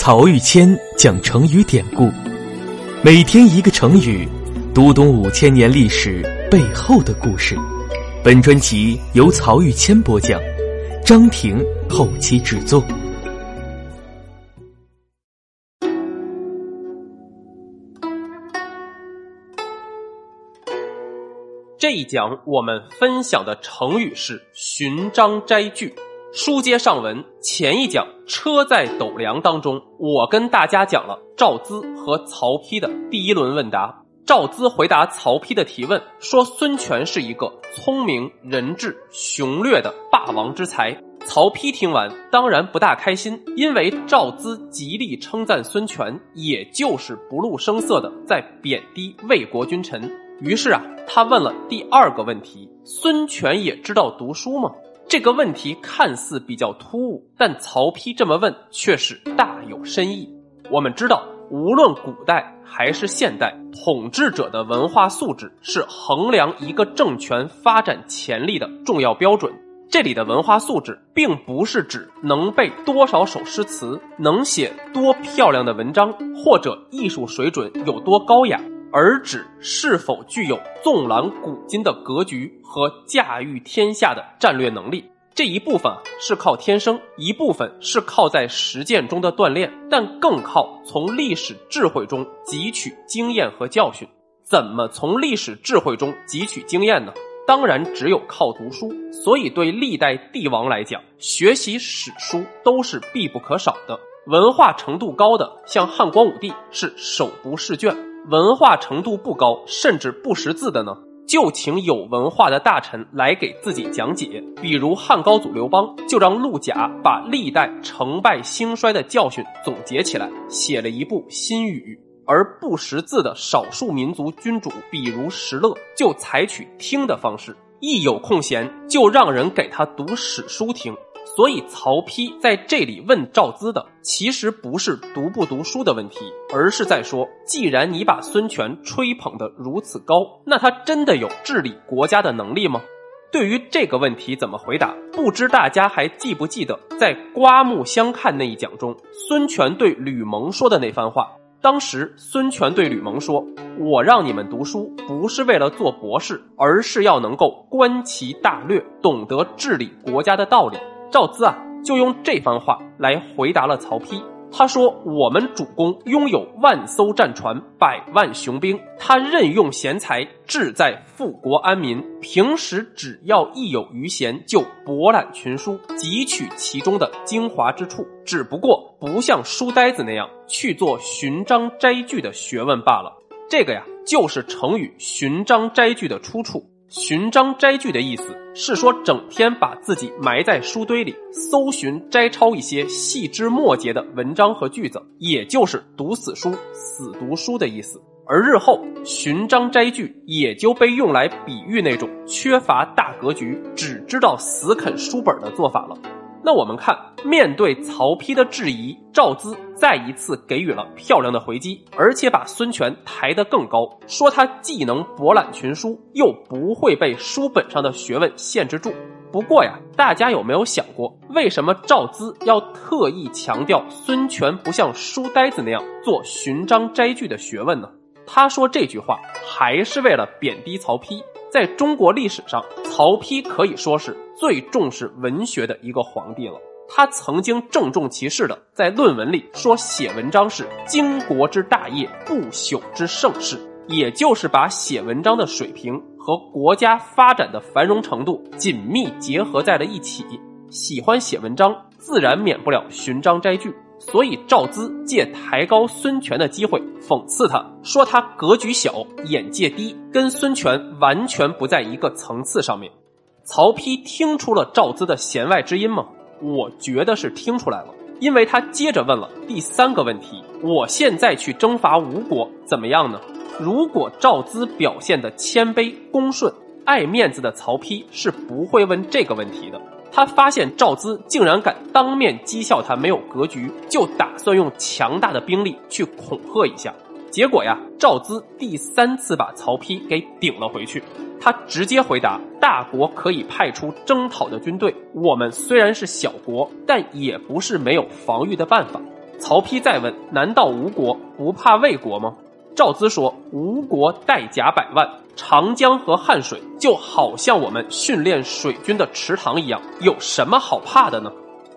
曹玉谦讲成语典故，每天一个成语，读懂五千年历史背后的故事。本专辑由曹玉谦播讲，张婷后期制作。这一讲我们分享的成语是“寻章摘句”。书接上文，前一讲车在斗量当中，我跟大家讲了赵资和曹丕的第一轮问答。赵资回答曹丕的提问，说孙权是一个聪明、仁智、雄略的霸王之才。曹丕听完当然不大开心，因为赵资极力称赞孙权，也就是不露声色的在贬低魏国君臣。于是啊，他问了第二个问题：孙权也知道读书吗？这个问题看似比较突兀，但曹丕这么问却是大有深意。我们知道，无论古代还是现代，统治者的文化素质是衡量一个政权发展潜力的重要标准。这里的文化素质，并不是指能背多少首诗词，能写多漂亮的文章，或者艺术水准有多高雅。而指是否具有纵览古今的格局和驾驭天下的战略能力，这一部分是靠天生，一部分是靠在实践中的锻炼，但更靠从历史智慧中汲取经验和教训。怎么从历史智慧中汲取经验呢？当然只有靠读书。所以对历代帝王来讲，学习史书都是必不可少的。文化程度高的，像汉光武帝，是手读试卷。文化程度不高，甚至不识字的呢，就请有文化的大臣来给自己讲解。比如汉高祖刘邦，就让陆贾把历代成败兴衰的教训总结起来，写了一部《新语》。而不识字的少数民族君主，比如石勒，就采取听的方式，一有空闲就让人给他读史书听。所以，曹丕在这里问赵资的，其实不是读不读书的问题，而是在说：既然你把孙权吹捧得如此高，那他真的有治理国家的能力吗？对于这个问题怎么回答？不知大家还记不记得，在刮目相看那一讲中，孙权对吕蒙说的那番话。当时，孙权对吕蒙说：“我让你们读书，不是为了做博士，而是要能够观其大略，懂得治理国家的道理。”赵资啊，就用这番话来回答了曹丕。他说：“我们主公拥有万艘战船、百万雄兵，他任用贤才，志在富国安民。平时只要一有余闲，就博览群书，汲取其中的精华之处。只不过不像书呆子那样去做寻章摘句的学问罢了。这个呀，就是成语‘寻章摘句’的出处。”寻章摘句的意思是说，整天把自己埋在书堆里，搜寻摘抄一些细枝末节的文章和句子，也就是读死书、死读书的意思。而日后寻章摘句也就被用来比喻那种缺乏大格局、只知道死啃书本的做法了。那我们看，面对曹丕的质疑，赵资再一次给予了漂亮的回击，而且把孙权抬得更高，说他既能博览群书，又不会被书本上的学问限制住。不过呀，大家有没有想过，为什么赵资要特意强调孙权不像书呆子那样做寻章摘句的学问呢？他说这句话还是为了贬低曹丕。在中国历史上，曹丕可以说是最重视文学的一个皇帝了。他曾经郑重其事的在论文里说，写文章是经国之大业，不朽之盛世，也就是把写文章的水平和国家发展的繁荣程度紧密结合在了一起。喜欢写文章，自然免不了寻章摘句。所以赵资借抬高孙权的机会讽刺他，说他格局小、眼界低，跟孙权完全不在一个层次上面。曹丕听出了赵资的弦外之音吗？我觉得是听出来了，因为他接着问了第三个问题：我现在去征伐吴国怎么样呢？如果赵资表现的谦卑、恭顺、爱面子的曹丕是不会问这个问题的。他发现赵资竟然敢当面讥笑他没有格局，就打算用强大的兵力去恐吓一下。结果呀，赵资第三次把曹丕给顶了回去。他直接回答：“大国可以派出征讨的军队，我们虽然是小国，但也不是没有防御的办法。”曹丕再问：“难道吴国不怕魏国吗？”赵资说：“吴国带甲百万，长江和汉水就好像我们训练水军的池塘一样，有什么好怕的呢？”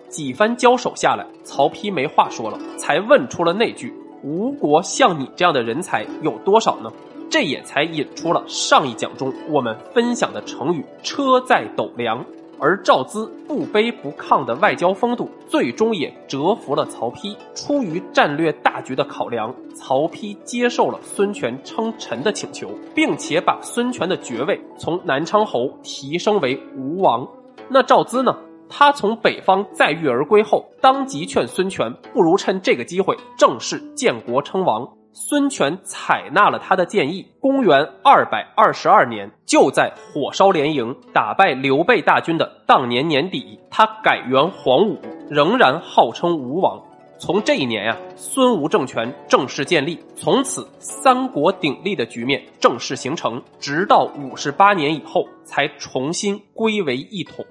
几番交手下来，曹丕没话说了，才问出了那句：“吴国像你这样的人才有多少呢？”这也才引出了上一讲中我们分享的成语“车载斗量”。而赵资不卑不亢的外交风度，最终也折服了曹丕。出于战略大局的考量，曹丕接受了孙权称臣的请求，并且把孙权的爵位从南昌侯提升为吴王。那赵资呢？他从北方载誉而归后，当即劝孙权，不如趁这个机会正式建国称王。孙权采纳了他的建议。公元二百二十二年，就在火烧连营、打败刘备大军的当年年底，他改元黄武，仍然号称吴王。从这一年呀，孙吴政权正式建立，从此三国鼎立的局面正式形成。直到五十八年以后，才重新归为一统。